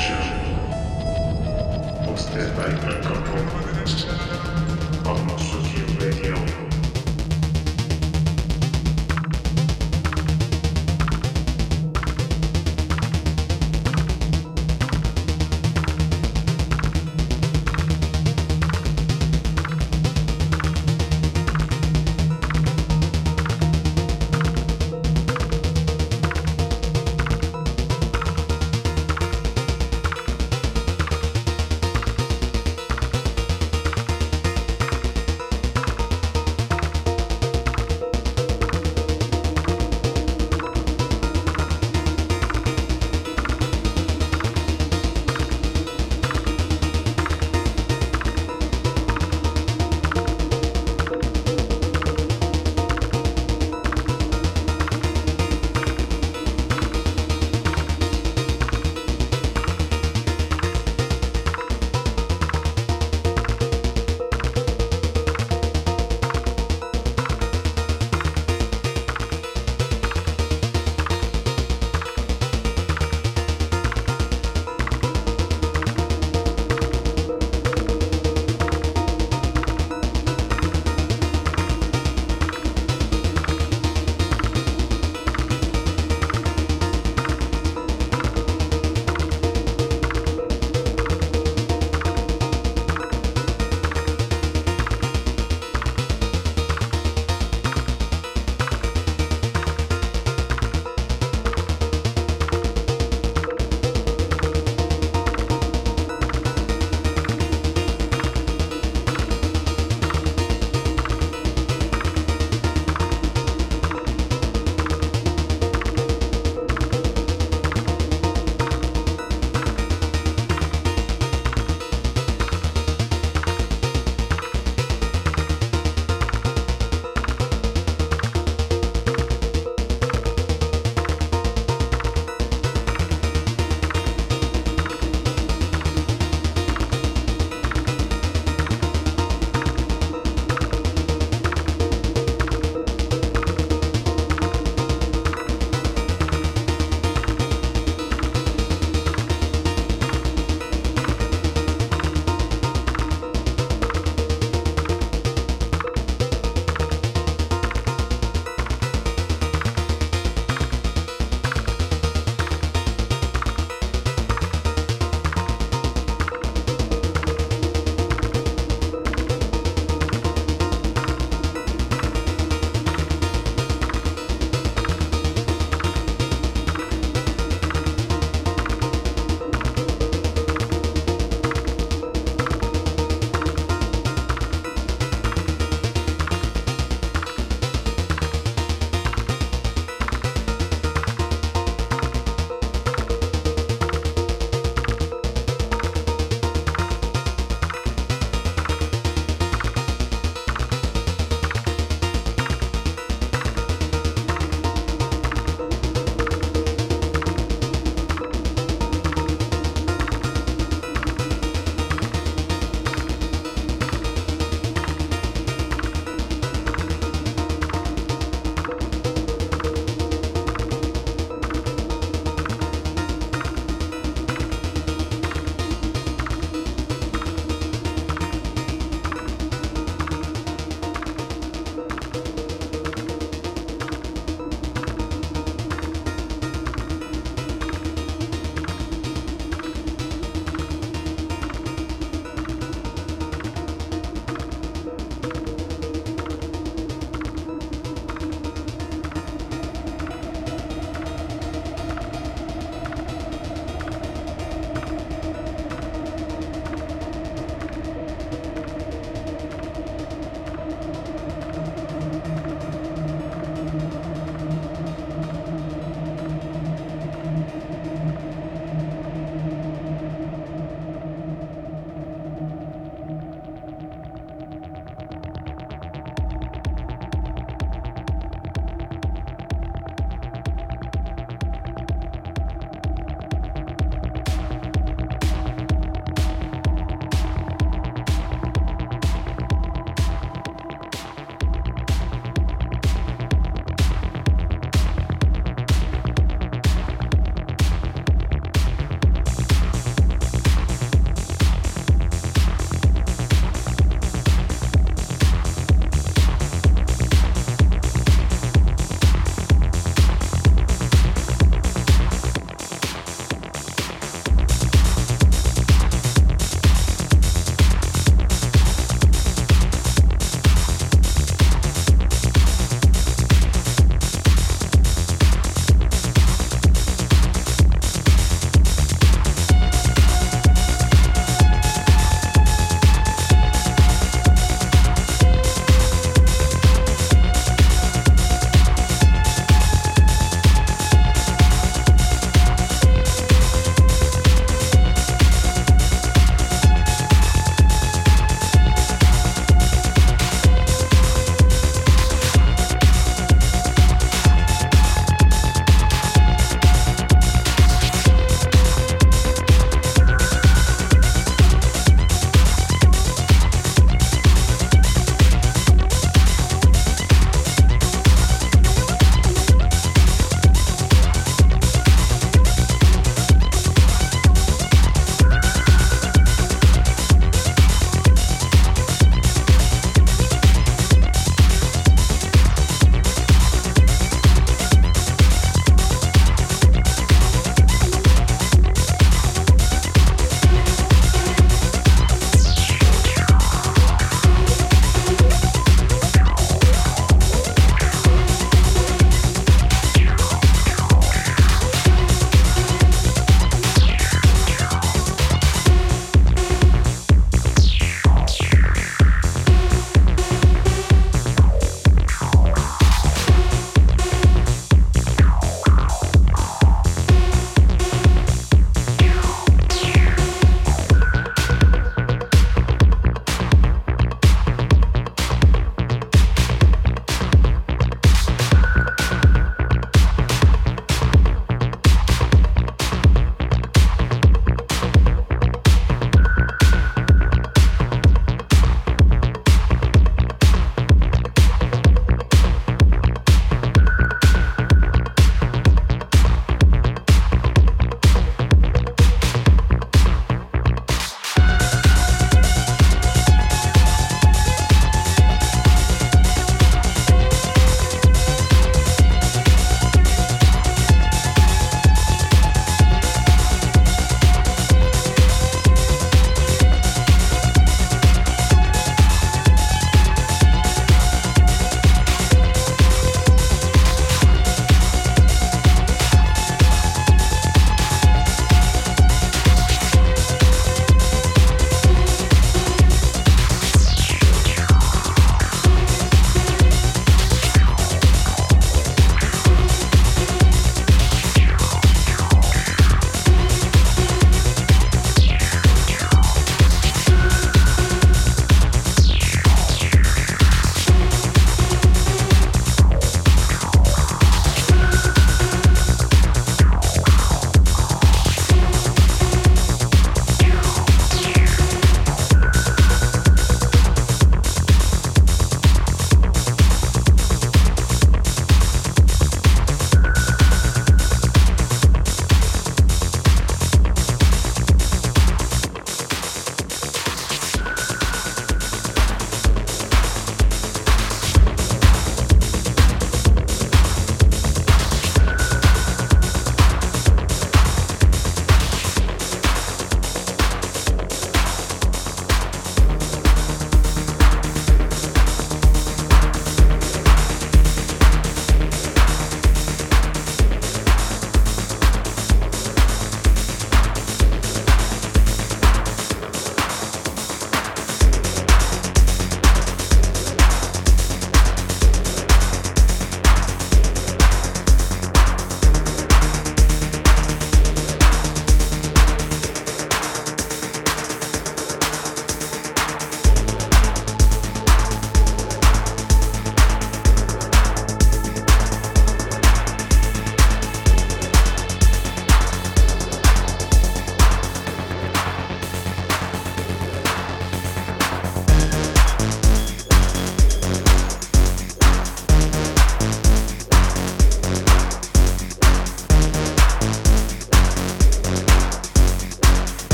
show. Hosted by Uncle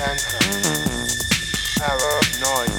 center, paranoid.